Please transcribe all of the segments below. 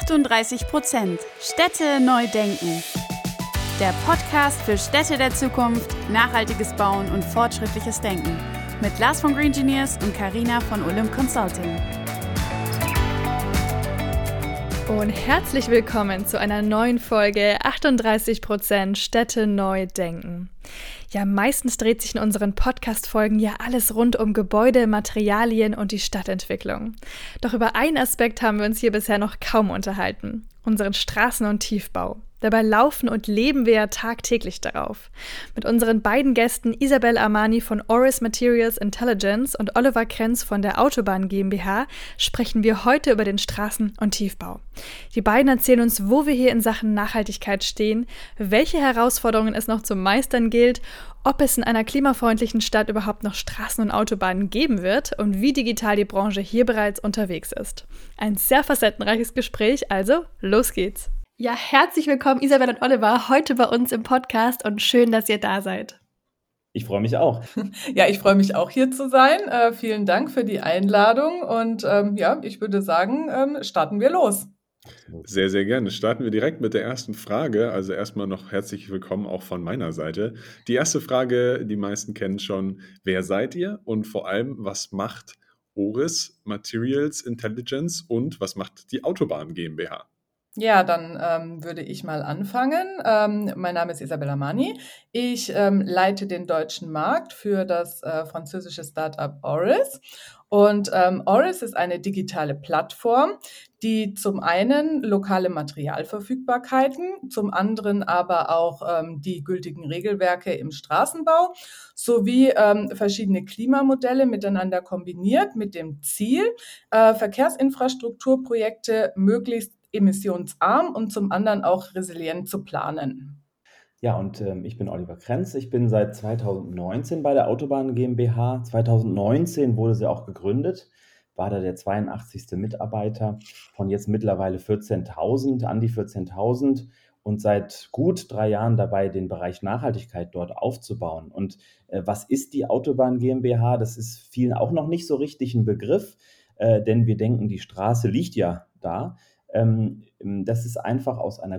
38 Prozent Städte neu denken. Der Podcast für Städte der Zukunft, nachhaltiges Bauen und fortschrittliches Denken. Mit Lars von Green Engineers und Karina von Olymp Consulting. Und herzlich willkommen zu einer neuen Folge 38 Prozent Städte neu denken. Ja, meistens dreht sich in unseren Podcast-Folgen ja alles rund um Gebäude, Materialien und die Stadtentwicklung. Doch über einen Aspekt haben wir uns hier bisher noch kaum unterhalten: unseren Straßen- und Tiefbau. Dabei laufen und leben wir ja tagtäglich darauf. Mit unseren beiden Gästen Isabel Armani von Oris Materials Intelligence und Oliver Krenz von der Autobahn GmbH sprechen wir heute über den Straßen- und Tiefbau. Die beiden erzählen uns, wo wir hier in Sachen Nachhaltigkeit stehen, welche Herausforderungen es noch zu meistern gilt, ob es in einer klimafreundlichen Stadt überhaupt noch Straßen und Autobahnen geben wird und wie digital die Branche hier bereits unterwegs ist. Ein sehr facettenreiches Gespräch, also los geht's! Ja, herzlich willkommen, Isabel und Oliver, heute bei uns im Podcast und schön, dass ihr da seid. Ich freue mich auch. Ja, ich freue mich auch hier zu sein. Äh, vielen Dank für die Einladung und ähm, ja, ich würde sagen, ähm, starten wir los. Sehr, sehr gerne. Starten wir direkt mit der ersten Frage. Also erstmal noch herzlich willkommen auch von meiner Seite. Die erste Frage, die meisten kennen schon, wer seid ihr und vor allem, was macht Oris Materials Intelligence und was macht die Autobahn GmbH? Ja, dann ähm, würde ich mal anfangen. Ähm, mein Name ist Isabella Mani. Ich ähm, leite den deutschen Markt für das äh, französische Startup Oris. Und ähm, Oris ist eine digitale Plattform, die zum einen lokale Materialverfügbarkeiten, zum anderen aber auch ähm, die gültigen Regelwerke im Straßenbau sowie ähm, verschiedene Klimamodelle miteinander kombiniert mit dem Ziel, äh, Verkehrsinfrastrukturprojekte möglichst emissionsarm und zum anderen auch resilient zu planen. Ja, und ähm, ich bin Oliver Krenz. Ich bin seit 2019 bei der Autobahn GmbH. 2019 wurde sie auch gegründet, war da der 82. Mitarbeiter von jetzt mittlerweile 14.000, an die 14.000 und seit gut drei Jahren dabei, den Bereich Nachhaltigkeit dort aufzubauen. Und äh, was ist die Autobahn GmbH? Das ist vielen auch noch nicht so richtig ein Begriff, äh, denn wir denken, die Straße liegt ja da. Ähm, das ist einfach aus einer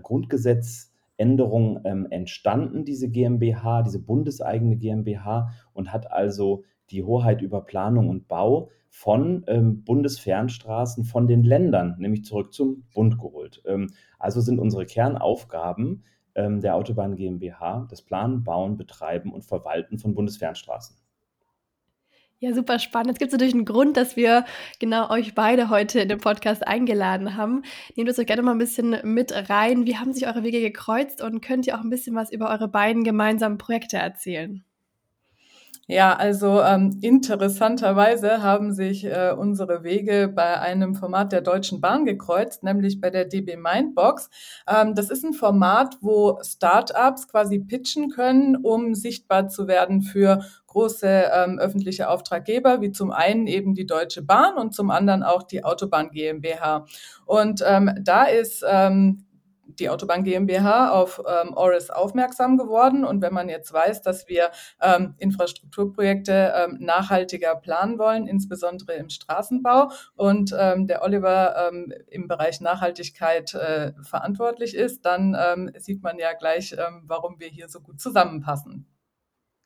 Grundgesetzänderung ähm, entstanden, diese GmbH, diese bundeseigene GmbH und hat also die Hoheit über Planung und Bau von ähm, Bundesfernstraßen von den Ländern, nämlich zurück zum Bund geholt. Ähm, also sind unsere Kernaufgaben ähm, der Autobahn GmbH das Planen, Bauen, Betreiben und Verwalten von Bundesfernstraßen. Ja, super spannend. Es gibt natürlich einen Grund, dass wir genau euch beide heute in den Podcast eingeladen haben. Nehmt uns euch gerne mal ein bisschen mit rein. Wie haben sich eure Wege gekreuzt und könnt ihr auch ein bisschen was über eure beiden gemeinsamen Projekte erzählen? Ja, also ähm, interessanterweise haben sich äh, unsere Wege bei einem Format der Deutschen Bahn gekreuzt, nämlich bei der DB Mindbox. Ähm, das ist ein Format, wo Startups quasi pitchen können, um sichtbar zu werden für große ähm, öffentliche Auftraggeber, wie zum einen eben die Deutsche Bahn und zum anderen auch die Autobahn GmbH. Und ähm, da ist ähm, die Autobahn GmbH auf ähm, Oris aufmerksam geworden. Und wenn man jetzt weiß, dass wir ähm, Infrastrukturprojekte ähm, nachhaltiger planen wollen, insbesondere im Straßenbau, und ähm, der Oliver ähm, im Bereich Nachhaltigkeit äh, verantwortlich ist, dann ähm, sieht man ja gleich, warum wir hier so gut zusammenpassen.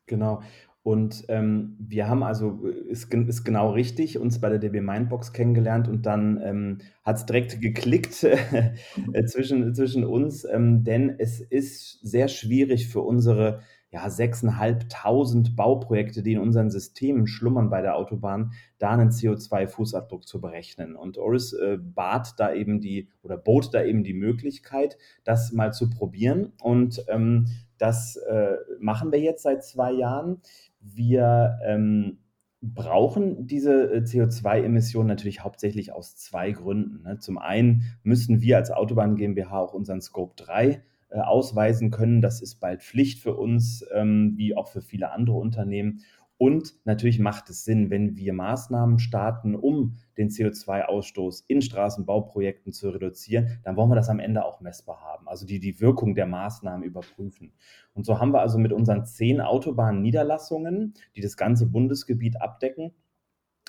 Genau. Und ähm, wir haben also, äh, ist, ist genau richtig, uns bei der DB Mindbox kennengelernt und dann ähm, hat es direkt geklickt äh, zwischen, zwischen uns, ähm, denn es ist sehr schwierig für unsere ja, 6.500 Bauprojekte, die in unseren Systemen schlummern bei der Autobahn, da einen CO2-Fußabdruck zu berechnen. Und Oris äh, bat da eben die oder bot da eben die Möglichkeit, das mal zu probieren. Und ähm, das äh, machen wir jetzt seit zwei Jahren. Wir ähm, brauchen diese äh, CO2-Emissionen natürlich hauptsächlich aus zwei Gründen. Ne? Zum einen müssen wir als Autobahn GmbH auch unseren Scope 3 äh, ausweisen können. Das ist bald Pflicht für uns, ähm, wie auch für viele andere Unternehmen. Und natürlich macht es Sinn, wenn wir Maßnahmen starten, um den CO2-Ausstoß in Straßenbauprojekten zu reduzieren, dann wollen wir das am Ende auch messbar haben, also die, die Wirkung der Maßnahmen überprüfen. Und so haben wir also mit unseren zehn Autobahnniederlassungen, die das ganze Bundesgebiet abdecken,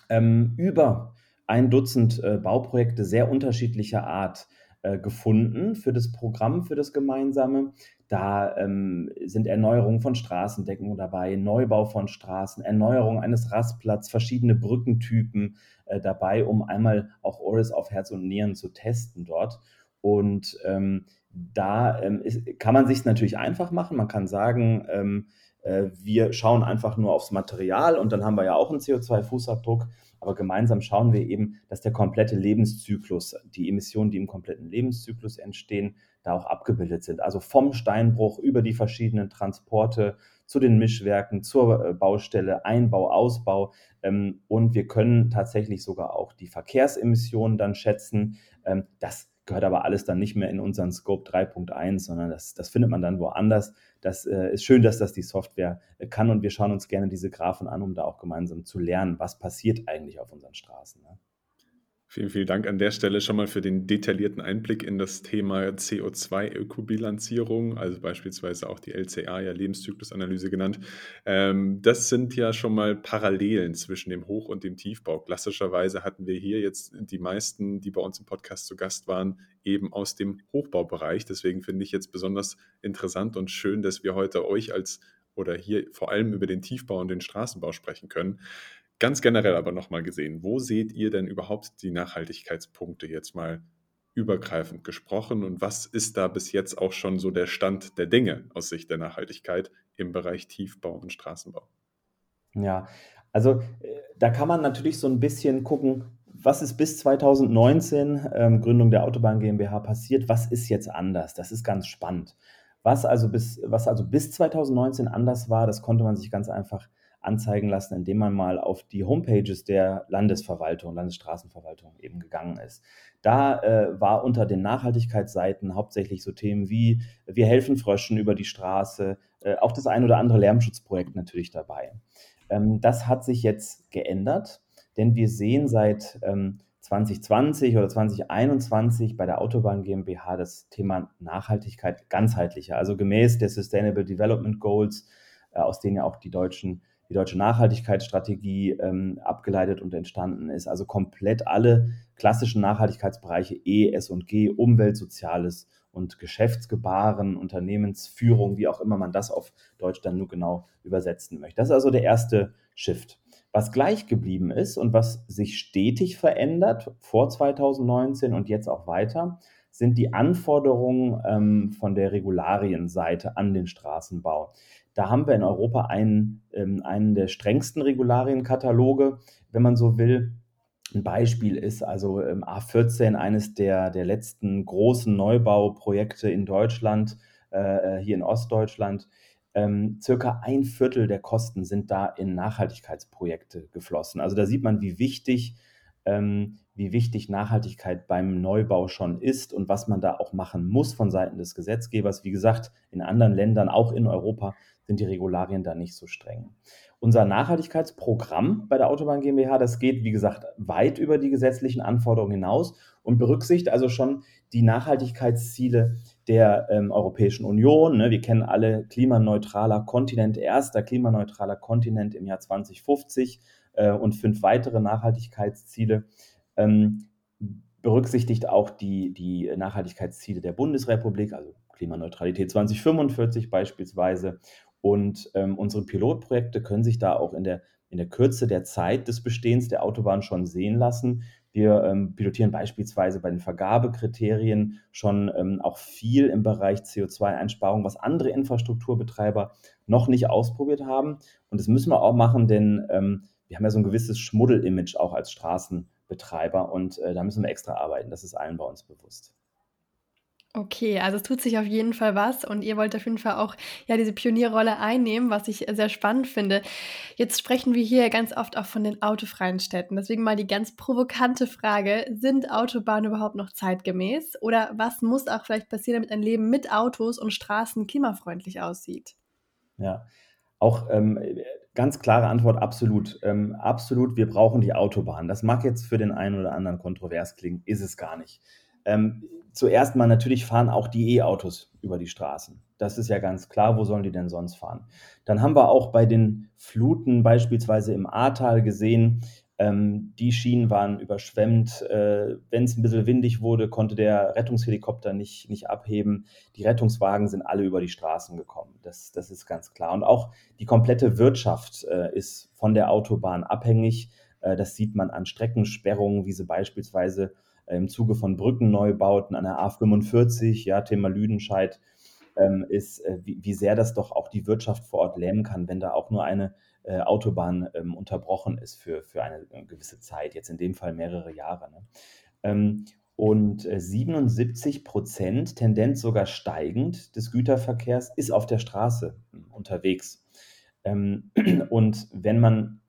ähm, über ein Dutzend äh, Bauprojekte sehr unterschiedlicher Art äh, gefunden für das Programm, für das Gemeinsame. Da ähm, sind Erneuerungen von Straßendecken dabei, Neubau von Straßen, Erneuerung eines Rastplatzes, verschiedene Brückentypen äh, dabei, um einmal auch Oris auf Herz und Nieren zu testen dort. Und ähm, da ähm, ist, kann man sich natürlich einfach machen. Man kann sagen, ähm, äh, wir schauen einfach nur aufs Material und dann haben wir ja auch einen CO2-Fußabdruck. Aber gemeinsam schauen wir eben, dass der komplette Lebenszyklus, die Emissionen, die im kompletten Lebenszyklus entstehen, da auch abgebildet sind. Also vom Steinbruch über die verschiedenen Transporte zu den Mischwerken, zur äh, Baustelle, Einbau, Ausbau. Ähm, und wir können tatsächlich sogar auch die Verkehrsemissionen dann schätzen. Ähm, das gehört aber alles dann nicht mehr in unseren Scope 3.1, sondern das, das findet man dann woanders. Das äh, ist schön, dass das die Software äh, kann und wir schauen uns gerne diese Graphen an, um da auch gemeinsam zu lernen, was passiert eigentlich auf unseren Straßen. Ne? Vielen, vielen Dank an der Stelle schon mal für den detaillierten Einblick in das Thema CO2-Ökobilanzierung, also beispielsweise auch die LCA, ja Lebenszyklusanalyse genannt. Ähm, das sind ja schon mal Parallelen zwischen dem Hoch- und dem Tiefbau. Klassischerweise hatten wir hier jetzt die meisten, die bei uns im Podcast zu Gast waren, eben aus dem Hochbaubereich. Deswegen finde ich jetzt besonders interessant und schön, dass wir heute euch als oder hier vor allem über den Tiefbau und den Straßenbau sprechen können. Ganz generell aber nochmal gesehen, wo seht ihr denn überhaupt die Nachhaltigkeitspunkte jetzt mal übergreifend gesprochen und was ist da bis jetzt auch schon so der Stand der Dinge aus Sicht der Nachhaltigkeit im Bereich Tiefbau und Straßenbau? Ja, also äh, da kann man natürlich so ein bisschen gucken, was ist bis 2019, ähm, Gründung der Autobahn GmbH, passiert, was ist jetzt anders? Das ist ganz spannend. Was also bis, was also bis 2019 anders war, das konnte man sich ganz einfach anzeigen lassen, indem man mal auf die Homepages der Landesverwaltung, Landesstraßenverwaltung eben gegangen ist. Da äh, war unter den Nachhaltigkeitsseiten hauptsächlich so Themen wie wir helfen Fröschen über die Straße, äh, auch das ein oder andere Lärmschutzprojekt natürlich dabei. Ähm, das hat sich jetzt geändert, denn wir sehen seit ähm, 2020 oder 2021 bei der Autobahn GmbH das Thema Nachhaltigkeit ganzheitlicher, also gemäß der Sustainable Development Goals, äh, aus denen ja auch die deutschen die deutsche Nachhaltigkeitsstrategie ähm, abgeleitet und entstanden ist. Also komplett alle klassischen Nachhaltigkeitsbereiche E, S und G, Umwelt, Soziales und Geschäftsgebaren, Unternehmensführung, wie auch immer man das auf Deutsch dann nur genau übersetzen möchte. Das ist also der erste Shift. Was gleich geblieben ist und was sich stetig verändert vor 2019 und jetzt auch weiter, sind die Anforderungen ähm, von der Regularienseite an den Straßenbau. Da haben wir in Europa einen, ähm, einen der strengsten Regularienkataloge, wenn man so will. Ein Beispiel ist also ähm, A14, eines der, der letzten großen Neubauprojekte in Deutschland, äh, äh, hier in Ostdeutschland. Ähm, circa ein Viertel der Kosten sind da in Nachhaltigkeitsprojekte geflossen. Also da sieht man, wie wichtig wie wichtig Nachhaltigkeit beim Neubau schon ist und was man da auch machen muss von Seiten des Gesetzgebers. Wie gesagt, in anderen Ländern, auch in Europa, sind die Regularien da nicht so streng. Unser Nachhaltigkeitsprogramm bei der Autobahn GmbH, das geht, wie gesagt, weit über die gesetzlichen Anforderungen hinaus und berücksichtigt also schon die Nachhaltigkeitsziele der ähm, Europäischen Union. Ne? Wir kennen alle klimaneutraler Kontinent, erster klimaneutraler Kontinent im Jahr 2050 äh, und fünf weitere Nachhaltigkeitsziele. Ähm, berücksichtigt auch die, die Nachhaltigkeitsziele der Bundesrepublik, also Klimaneutralität 2045 beispielsweise. Und ähm, unsere Pilotprojekte können sich da auch in der, in der Kürze der Zeit des Bestehens der Autobahn schon sehen lassen. Wir ähm, pilotieren beispielsweise bei den Vergabekriterien schon ähm, auch viel im Bereich CO2-Einsparung, was andere Infrastrukturbetreiber noch nicht ausprobiert haben. Und das müssen wir auch machen, denn ähm, wir haben ja so ein gewisses Schmuddel-Image auch als Straßenbetreiber und äh, da müssen wir extra arbeiten. Das ist allen bei uns bewusst. Okay, also es tut sich auf jeden Fall was und ihr wollt auf jeden Fall auch ja diese Pionierrolle einnehmen, was ich sehr spannend finde. Jetzt sprechen wir hier ganz oft auch von den autofreien Städten. Deswegen mal die ganz provokante Frage, sind Autobahnen überhaupt noch zeitgemäß oder was muss auch vielleicht passieren, damit ein Leben mit Autos und Straßen klimafreundlich aussieht? Ja, auch ähm, Ganz klare Antwort, absolut. Ähm, absolut, wir brauchen die Autobahn. Das mag jetzt für den einen oder anderen kontrovers klingen, ist es gar nicht. Ähm, zuerst mal natürlich fahren auch die E-Autos über die Straßen. Das ist ja ganz klar, wo sollen die denn sonst fahren? Dann haben wir auch bei den Fluten beispielsweise im Ahrtal gesehen, Ähm, die Schienen waren überschwemmt. Äh, Wenn es ein bisschen windig wurde, konnte der Rettungshelikopter nicht, nicht abheben. Die Rettungswagen sind alle über die Straßen gekommen. Das, das ist ganz klar. Und auch die komplette Wirtschaft äh, ist von der Autobahn abhängig. Äh, das sieht man an Streckensperrungen, wie sie beispielsweise im Zuge von Brückenneubauten an der A45, ja, Thema Lüdenscheid, ähm, ist, äh, wie, wie sehr das doch auch die Wirtschaft vor Ort lähmen kann, wenn da auch nur eine äh, Autobahn ähm, unterbrochen ist für, für eine äh, gewisse Zeit, jetzt in dem Fall mehrere Jahre. Ne? Ähm, und äh, 77 Prozent, Tendenz sogar steigend, des Güterverkehrs ist auf der Straße hm, unterwegs. Ähm, und wenn man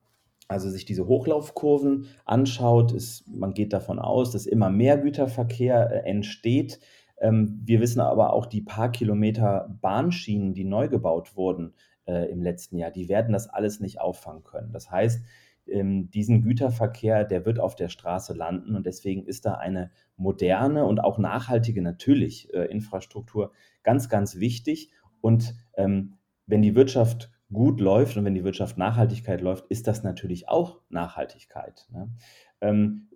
also sich diese Hochlaufkurven anschaut, ist, man geht davon aus, dass immer mehr Güterverkehr äh, entsteht. Ähm, wir wissen aber auch, die paar Kilometer Bahnschienen, die neu gebaut wurden, äh, im letzten Jahr. Die werden das alles nicht auffangen können. Das heißt, ähm, diesen Güterverkehr, der wird auf der Straße landen und deswegen ist da eine moderne und auch nachhaltige natürlich äh, Infrastruktur ganz, ganz wichtig. Und ähm, wenn die Wirtschaft gut läuft und wenn die Wirtschaft Nachhaltigkeit läuft, ist das natürlich auch Nachhaltigkeit. Ne? Ähm,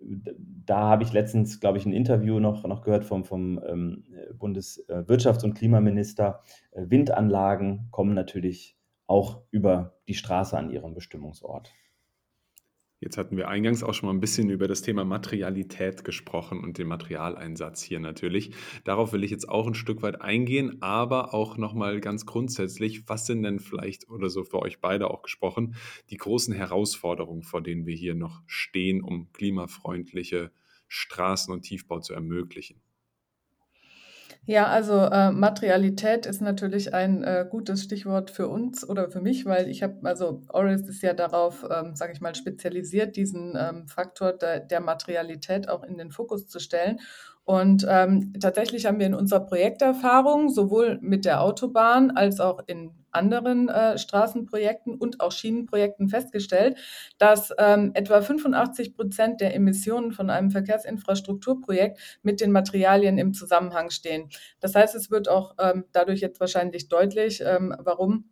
da habe ich letztens, glaube ich, ein Interview noch, noch gehört vom, vom ähm, Bundeswirtschafts- und Klimaminister. Äh, Windanlagen kommen natürlich auch über die Straße an ihrem Bestimmungsort. Jetzt hatten wir eingangs auch schon mal ein bisschen über das Thema Materialität gesprochen und den Materialeinsatz hier natürlich. Darauf will ich jetzt auch ein Stück weit eingehen, aber auch nochmal ganz grundsätzlich, was sind denn vielleicht oder so für euch beide auch gesprochen, die großen Herausforderungen, vor denen wir hier noch stehen, um klimafreundliche Straßen und Tiefbau zu ermöglichen? Ja, also äh, Materialität ist natürlich ein äh, gutes Stichwort für uns oder für mich, weil ich habe, also Oris ist ja darauf, ähm, sage ich mal, spezialisiert, diesen ähm, Faktor der, der Materialität auch in den Fokus zu stellen. Und ähm, tatsächlich haben wir in unserer Projekterfahrung sowohl mit der Autobahn als auch in anderen äh, Straßenprojekten und auch Schienenprojekten festgestellt, dass ähm, etwa 85 Prozent der Emissionen von einem Verkehrsinfrastrukturprojekt mit den Materialien im Zusammenhang stehen. Das heißt, es wird auch ähm, dadurch jetzt wahrscheinlich deutlich, ähm, warum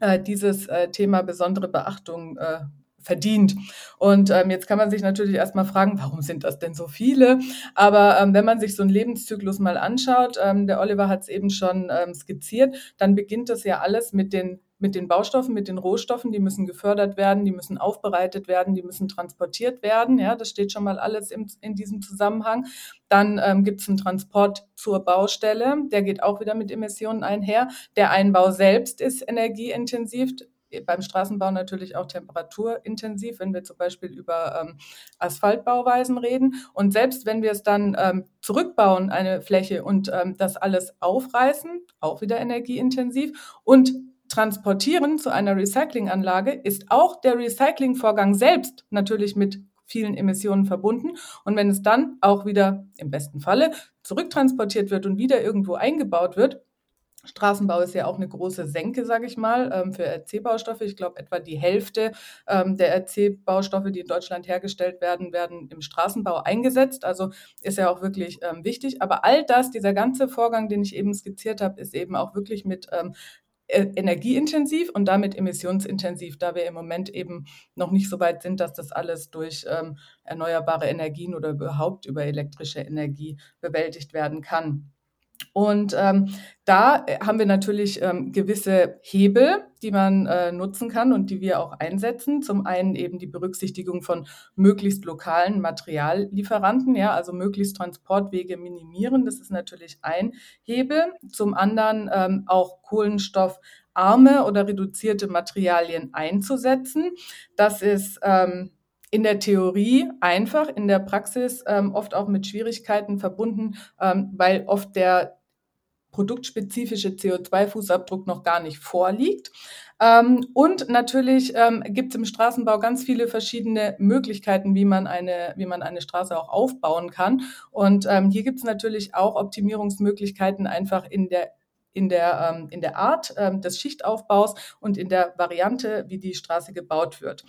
äh, dieses äh, Thema besondere Beachtung äh, verdient. Und ähm, jetzt kann man sich natürlich erstmal fragen, warum sind das denn so viele? Aber ähm, wenn man sich so einen Lebenszyklus mal anschaut, ähm, der Oliver hat es eben schon ähm, skizziert, dann beginnt das ja alles mit den mit den Baustoffen, mit den Rohstoffen, die müssen gefördert werden, die müssen aufbereitet werden, die müssen transportiert werden. Ja, das steht schon mal alles im, in diesem Zusammenhang. Dann ähm, gibt es einen Transport zur Baustelle, der geht auch wieder mit Emissionen einher. Der Einbau selbst ist energieintensiv beim Straßenbau natürlich auch temperaturintensiv, wenn wir zum Beispiel über ähm, Asphaltbauweisen reden. Und selbst wenn wir es dann ähm, zurückbauen, eine Fläche und ähm, das alles aufreißen, auch wieder energieintensiv und transportieren zu einer Recyclinganlage, ist auch der Recyclingvorgang selbst natürlich mit vielen Emissionen verbunden. Und wenn es dann auch wieder im besten Falle zurücktransportiert wird und wieder irgendwo eingebaut wird, Straßenbau ist ja auch eine große Senke, sage ich mal, ähm, für RC-Baustoffe. Ich glaube, etwa die Hälfte ähm, der RC-Baustoffe, die in Deutschland hergestellt werden, werden im Straßenbau eingesetzt. Also ist ja auch wirklich ähm, wichtig. Aber all das, dieser ganze Vorgang, den ich eben skizziert habe, ist eben auch wirklich mit äh, energieintensiv und damit emissionsintensiv, da wir im Moment eben noch nicht so weit sind, dass das alles durch erneuerbare Energien oder überhaupt über elektrische Energie bewältigt werden kann. Und ähm, da äh, haben wir natürlich ähm, gewisse Hebel, die man äh, nutzen kann und die wir auch einsetzen. Zum einen eben die Berücksichtigung von möglichst lokalen Materiallieferanten, ja, also möglichst Transportwege minimieren. Das ist natürlich ein Hebel. Zum anderen ähm, auch kohlenstoffarme oder reduzierte Materialien einzusetzen. Das ist ähm, in der Theorie einfach, in der Praxis ähm, oft auch mit Schwierigkeiten verbunden, ähm, weil oft der produktspezifische CO2-Fußabdruck noch gar nicht vorliegt. Ähm, und natürlich ähm, gibt es im Straßenbau ganz viele verschiedene Möglichkeiten, wie man eine, wie man eine Straße auch aufbauen kann. Und ähm, hier gibt es natürlich auch Optimierungsmöglichkeiten einfach in der in der, ähm, in der Art ähm, des Schichtaufbaus und in der Variante, wie die Straße gebaut wird.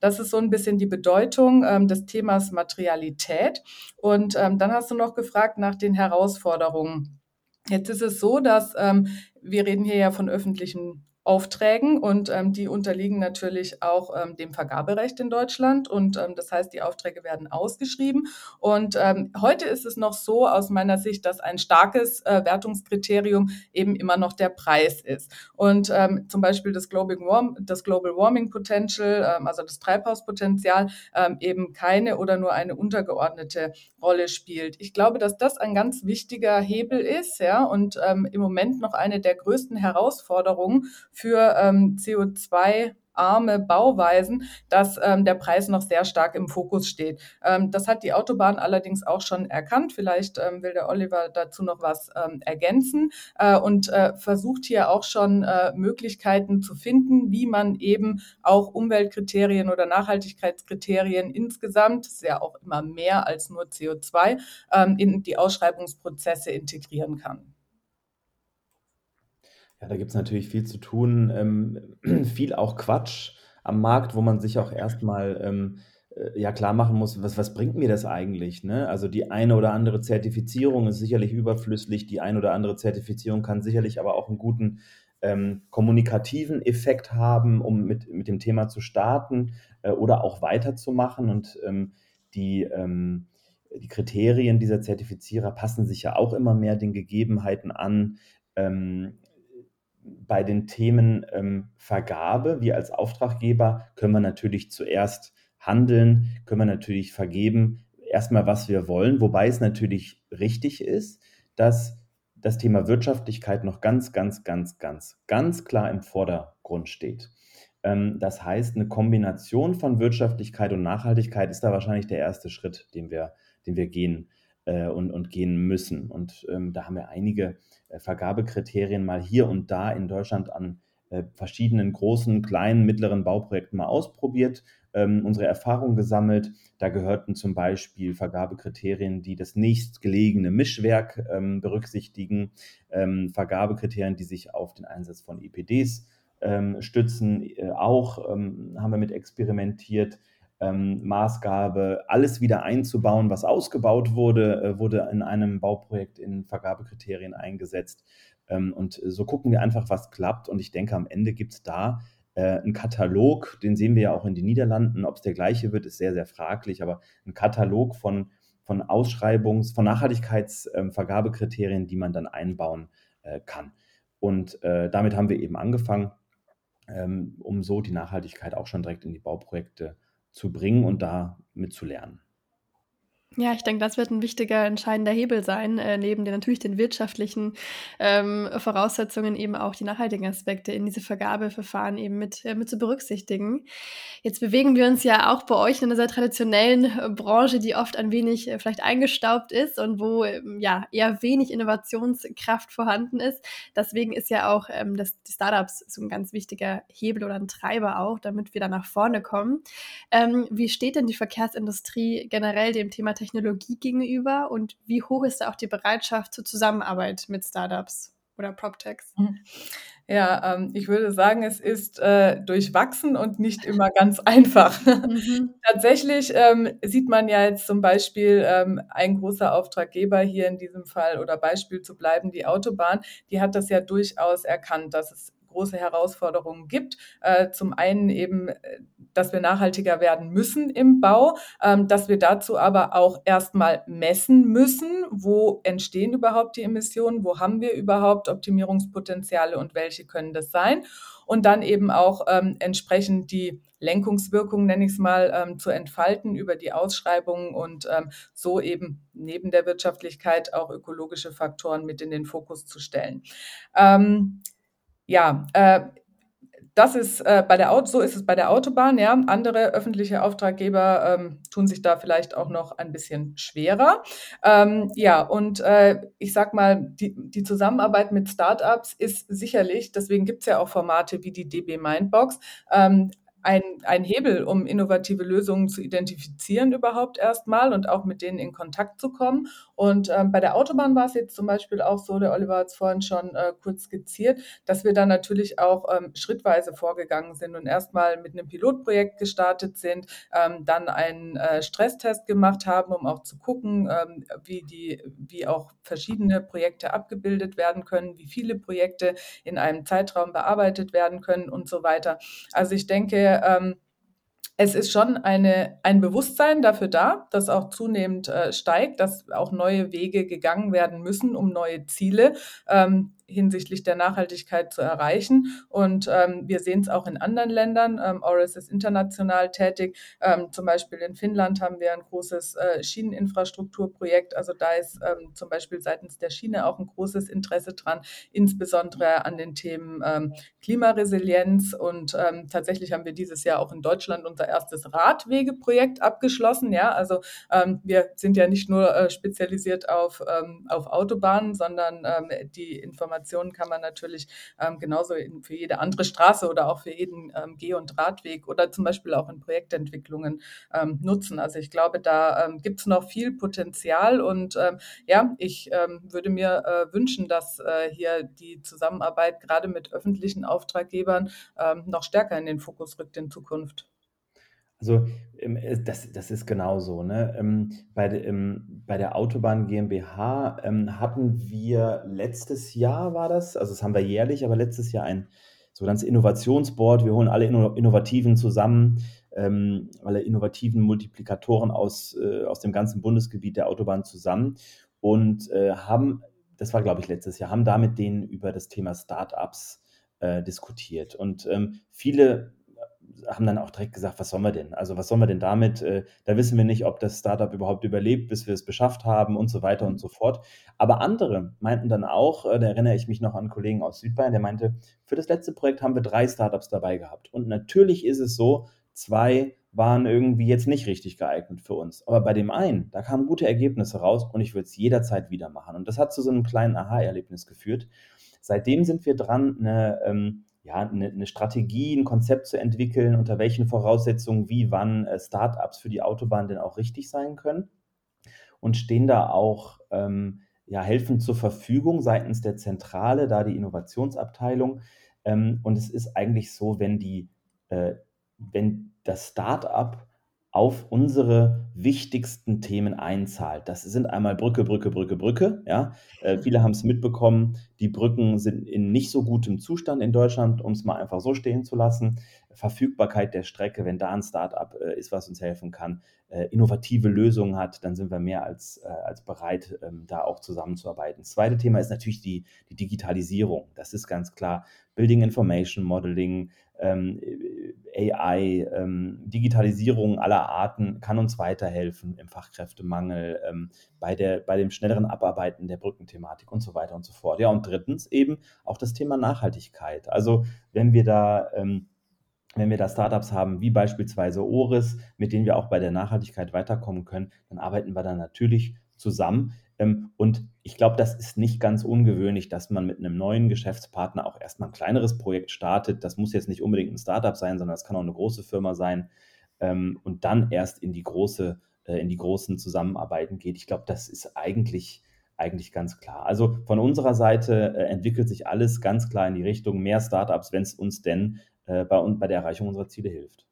Das ist so ein bisschen die Bedeutung ähm, des Themas Materialität. Und ähm, dann hast du noch gefragt nach den Herausforderungen. Jetzt ist es so, dass ähm, wir reden hier ja von öffentlichen Aufträgen und ähm, die unterliegen natürlich auch ähm, dem Vergaberecht in Deutschland und ähm, das heißt, die Aufträge werden ausgeschrieben und ähm, heute ist es noch so aus meiner Sicht, dass ein starkes äh, Wertungskriterium eben immer noch der Preis ist und ähm, zum Beispiel das Global, Warm, das Global Warming Potential, ähm, also das Treibhauspotenzial eben keine oder nur eine untergeordnete Rolle spielt. Ich glaube, dass das ein ganz wichtiger Hebel ist ja und im Moment noch eine der größten Herausforderungen für ähm, CO2 arme Bauweisen, dass ähm, der Preis noch sehr stark im Fokus steht. Ähm, das hat die Autobahn allerdings auch schon erkannt. Vielleicht ähm, will der Oliver dazu noch was ähm, ergänzen äh, und äh, versucht hier auch schon äh, Möglichkeiten zu finden, wie man eben auch Umweltkriterien oder Nachhaltigkeitskriterien insgesamt, ist ja auch immer mehr als nur CO2, ähm, in die Ausschreibungsprozesse integrieren kann. Ja, da gibt es natürlich viel zu tun, ähm, viel auch Quatsch am Markt, wo man sich auch erstmal ähm, äh, ja klar machen muss, was, was bringt mir das eigentlich? Ne? Also die eine oder andere Zertifizierung ist sicherlich überflüssig, die eine oder andere Zertifizierung kann sicherlich aber auch einen guten ähm, kommunikativen Effekt haben, um mit, mit dem Thema zu starten äh, oder auch weiterzumachen. Und ähm, die, ähm, die Kriterien dieser Zertifizierer passen sich ja auch immer mehr den Gegebenheiten an. Ähm, bei den Themen ähm, Vergabe, wir als Auftraggeber können wir natürlich zuerst handeln, können wir natürlich vergeben, erstmal was wir wollen, wobei es natürlich richtig ist, dass das Thema Wirtschaftlichkeit noch ganz, ganz, ganz, ganz, ganz klar im Vordergrund steht. Ähm, das heißt, eine Kombination von Wirtschaftlichkeit und Nachhaltigkeit ist da wahrscheinlich der erste Schritt, den wir, den wir gehen äh, und, und gehen müssen. Und ähm, da haben wir einige äh, Vergabekriterien mal hier und da in Deutschland an äh, verschiedenen großen, kleinen, mittleren Bauprojekten mal ausprobiert, ähm, unsere Erfahrungen gesammelt. Da gehörten zum Beispiel Vergabekriterien, die das nächstgelegene Mischwerk ähm, berücksichtigen, ähm, Vergabekriterien, die sich auf den Einsatz von EPDs ähm, stützen. Äh, auch ähm, haben wir mit experimentiert ähm, Maßgabe, alles wieder einzubauen, was ausgebaut wurde, äh, wurde in einem Bauprojekt in Vergabekriterien eingesetzt. Ähm, und so gucken wir einfach, was klappt. Und ich denke, am Ende gibt es da äh, einen Katalog, den sehen wir ja auch in den Niederlanden. Ob es der gleiche wird, ist sehr, sehr fraglich, aber ein Katalog von, von Ausschreibungs-, von Nachhaltigkeitsvergabekriterien, ähm, die man dann einbauen äh, kann. Und äh, damit haben wir eben angefangen, ähm, um so die Nachhaltigkeit auch schon direkt in die Bauprojekte zu bringen und da mitzulernen. Ja, ich denke, das wird ein wichtiger, entscheidender Hebel sein, äh, neben den natürlich den wirtschaftlichen ähm, Voraussetzungen eben auch die nachhaltigen Aspekte in diese Vergabeverfahren eben mit, äh, mit zu berücksichtigen. Jetzt bewegen wir uns ja auch bei euch in einer sehr traditionellen äh, Branche, die oft ein wenig äh, vielleicht eingestaubt ist und wo ähm, ja eher wenig Innovationskraft vorhanden ist. Deswegen ist ja auch ähm, das, die Startups so ein ganz wichtiger Hebel oder ein Treiber auch, damit wir da nach vorne kommen. Ähm, wie steht denn die Verkehrsindustrie generell dem Thema Technologie gegenüber und wie hoch ist da auch die Bereitschaft zur Zusammenarbeit mit Startups oder PropTechs? Mhm. Ja, ähm, ich würde sagen, es ist äh, durchwachsen und nicht immer ganz einfach. Mhm. Tatsächlich ähm, sieht man ja jetzt zum Beispiel ähm, ein großer Auftraggeber hier in diesem Fall oder Beispiel zu bleiben, die Autobahn, die hat das ja durchaus erkannt, dass es große Herausforderungen gibt. Äh, zum einen eben, äh, dass wir nachhaltiger werden müssen im Bau, ähm, dass wir dazu aber auch erstmal messen müssen, wo entstehen überhaupt die Emissionen, wo haben wir überhaupt Optimierungspotenziale und welche können das sein. Und dann eben auch ähm, entsprechend die Lenkungswirkung, nenne ich es mal, ähm, zu entfalten über die Ausschreibungen und ähm, so eben neben der Wirtschaftlichkeit auch ökologische Faktoren mit in den Fokus zu stellen. Ähm, ja, äh, das ist äh, bei der Auto, so ist es bei der Autobahn, ja. Andere öffentliche Auftraggeber ähm, tun sich da vielleicht auch noch ein bisschen schwerer. Ähm, ja, und äh, ich sag mal, die, die Zusammenarbeit mit Startups ist sicherlich, deswegen gibt es ja auch Formate wie die DB Mindbox, ähm, ein, ein Hebel, um innovative Lösungen zu identifizieren überhaupt erstmal und auch mit denen in Kontakt zu kommen. Und ähm, bei der Autobahn war es jetzt zum Beispiel auch so, der Oliver hat es vorhin schon äh, kurz skizziert, dass wir da natürlich auch ähm, schrittweise vorgegangen sind und erstmal mit einem Pilotprojekt gestartet sind, ähm, dann einen äh, Stresstest gemacht haben, um auch zu gucken, ähm, wie, die, wie auch verschiedene Projekte abgebildet werden können, wie viele Projekte in einem Zeitraum bearbeitet werden können und so weiter. Also ich denke, ähm, es ist schon eine, ein Bewusstsein dafür da, das auch zunehmend äh, steigt, dass auch neue Wege gegangen werden müssen, um neue Ziele ähm, hinsichtlich der Nachhaltigkeit zu erreichen. Und ähm, wir sehen es auch in anderen Ländern. Ähm, Oris ist international tätig. Ähm, zum Beispiel in Finnland haben wir ein großes äh, Schieneninfrastrukturprojekt. Also da ist ähm, zum Beispiel seitens der Schiene auch ein großes Interesse dran, insbesondere an den Themen ähm, Klimaresilienz. Und ähm, tatsächlich haben wir dieses Jahr auch in Deutschland unser erstes Radwegeprojekt abgeschlossen. Ja, also wir sind ja nicht nur äh, spezialisiert auf, auf Autobahnen, sondern die Informationen Informationen kann man natürlich ähm, genauso in, für jede andere Straße oder auch für jeden ähm, Geh- und Radweg oder zum Beispiel auch in Projektentwicklungen ähm, nutzen. Also ich glaube, da ähm, gibt es noch viel Potenzial und ähm, ja, ich ähm, würde mir äh, wünschen, dass äh, hier die Zusammenarbeit gerade mit öffentlichen Auftraggebern noch stärker in den Fokus rückt in Zukunft. Also ähm, das, das ist genau so. Ne? Ähm, bei, ähm, bei der Autobahn GmbH hatten wir letztes Jahr war das, also das haben wir jährlich, aber letztes Jahr ein sogenanntes Innovationsboard. Wir holen alle Innovativen zusammen, alle innovativen Multiplikatoren aus, äh, aus dem ganzen Bundesgebiet der Autobahn zusammen und äh, haben, das war glaube ich letztes Jahr, haben da mit denen über das Thema Startups äh, diskutiert. Und viele haben dann auch direkt gesagt, was sollen wir denn? Also was sollen wir denn damit? Äh, da wissen wir nicht, ob das Startup überhaupt überlebt, bis wir es beschafft haben und so weiter und so fort. Aber andere meinten dann auch, äh, da erinnere ich mich noch an einen Kollegen aus Südbayern, der meinte, für das letzte Projekt haben wir drei Startups dabei gehabt. Und natürlich ist es so, zwei waren irgendwie jetzt nicht richtig geeignet für uns. Aber bei dem einen, da kamen gute Ergebnisse raus und ich würde es jederzeit wieder machen. Und das hat zu so einem kleinen Aha-Erlebnis geführt. Seitdem sind wir dran, eine ähm, ja, eine, eine Strategie, ein Konzept zu entwickeln, unter welchen Voraussetzungen, wie, wann äh, Startups für die Autobahn denn auch richtig sein können und stehen da auch ähm, ja, helfend zur Verfügung seitens der Zentrale, da die Innovationsabteilung. Ähm, und es ist eigentlich so, wenn die, äh, wenn das Startup auf unsere wichtigsten Themen einzahlt. Das sind einmal Brücke, Brücke, Brücke, Brücke. Ja? Äh, viele haben es mitbekommen, die Brücken sind in nicht so gutem Zustand in Deutschland, um es mal einfach so stehen zu lassen. Verfügbarkeit der Strecke, wenn da ein Startup äh, ist, was uns helfen kann, äh, innovative Lösungen hat, dann sind wir mehr als, äh, als bereit, ähm, da auch zusammenzuarbeiten. Das zweite Thema ist natürlich die, die Digitalisierung. Das ist ganz klar. Building Information Modeling, ähm, AI, ähm, Digitalisierung aller Arten kann uns weiterhelfen im Fachkräftemangel, ähm, bei, der, bei dem schnelleren Abarbeiten der Brückenthematik und so weiter und so fort. Ja, und drittens eben auch das Thema Nachhaltigkeit. Also wenn wir da ähm, wenn wir da Startups haben, wie beispielsweise Oris, mit denen wir auch bei der Nachhaltigkeit weiterkommen können, dann arbeiten wir da natürlich zusammen. Ähm, und ich glaube, das ist nicht ganz ungewöhnlich, dass man mit einem neuen Geschäftspartner auch erstmal ein kleineres Projekt startet. Das muss jetzt nicht unbedingt ein Startup sein, sondern das kann auch eine große Firma sein ähm, und dann erst in die große, äh, in die großen Zusammenarbeiten geht. Ich glaube, das ist eigentlich eigentlich ganz klar. Also von unserer Seite äh, entwickelt sich alles ganz klar in die Richtung mehr Startups, wenn es uns denn äh, bei, bei der Erreichung unserer Ziele hilft.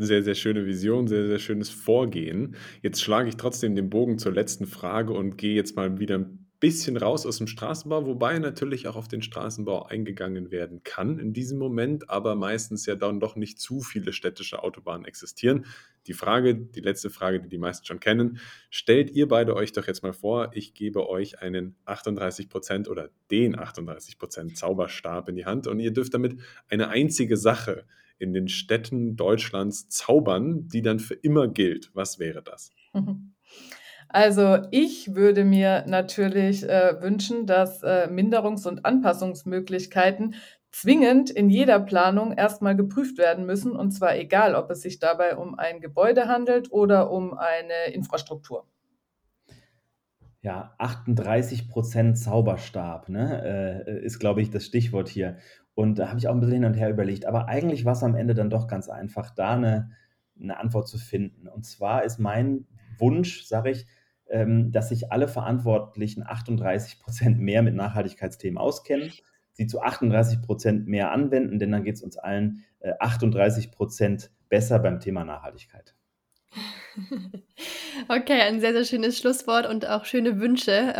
Sehr, sehr schöne Vision, sehr, sehr schönes Vorgehen. Jetzt schlage ich trotzdem den Bogen zur letzten Frage und gehe jetzt mal wieder ein bisschen raus aus dem Straßenbau, wobei natürlich auch auf den Straßenbau eingegangen werden kann in diesem Moment, aber meistens ja dann doch nicht zu viele städtische Autobahnen existieren. Die Frage, die letzte Frage, die die meisten schon kennen, stellt ihr beide euch doch jetzt mal vor, ich gebe euch einen 38% oder den 38% Zauberstab in die Hand und ihr dürft damit eine einzige Sache in den Städten Deutschlands zaubern, die dann für immer gilt. Was wäre das? Also ich würde mir natürlich äh, wünschen, dass äh, Minderungs- und Anpassungsmöglichkeiten zwingend in jeder Planung erstmal geprüft werden müssen, und zwar egal, ob es sich dabei um ein Gebäude handelt oder um eine Infrastruktur. Ja, 38 Prozent Zauberstab ne, äh, ist, glaube ich, das Stichwort hier. Und da habe ich auch ein bisschen hin und her überlegt. Aber eigentlich war es am Ende dann doch ganz einfach, da eine, eine Antwort zu finden. Und zwar ist mein Wunsch, sage ich, ähm, dass sich alle Verantwortlichen 38 Prozent mehr mit Nachhaltigkeitsthemen auskennen, sie zu 38 Prozent mehr anwenden, denn dann geht es uns allen 38 äh, Prozent besser beim Thema Nachhaltigkeit. Okay, ein sehr, sehr schönes Schlusswort und auch schöne Wünsche.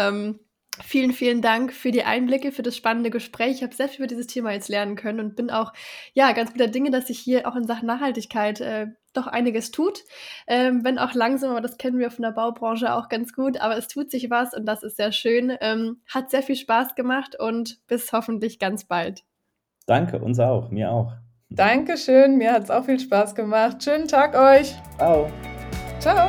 Vielen, vielen Dank für die Einblicke, für das spannende Gespräch. Ich habe sehr viel über dieses Thema jetzt lernen können und bin auch ja ganz guter Dinge, dass sich hier auch in Sachen Nachhaltigkeit äh, doch einiges tut. Ähm, wenn auch langsam, aber das kennen wir von der Baubranche auch ganz gut, aber es tut sich was und das ist sehr schön. Ähm, hat sehr viel Spaß gemacht und bis hoffentlich ganz bald. Danke, uns auch, mir auch. Dankeschön, mir hat es auch viel Spaß gemacht. Schönen Tag euch. Ciao. Ciao.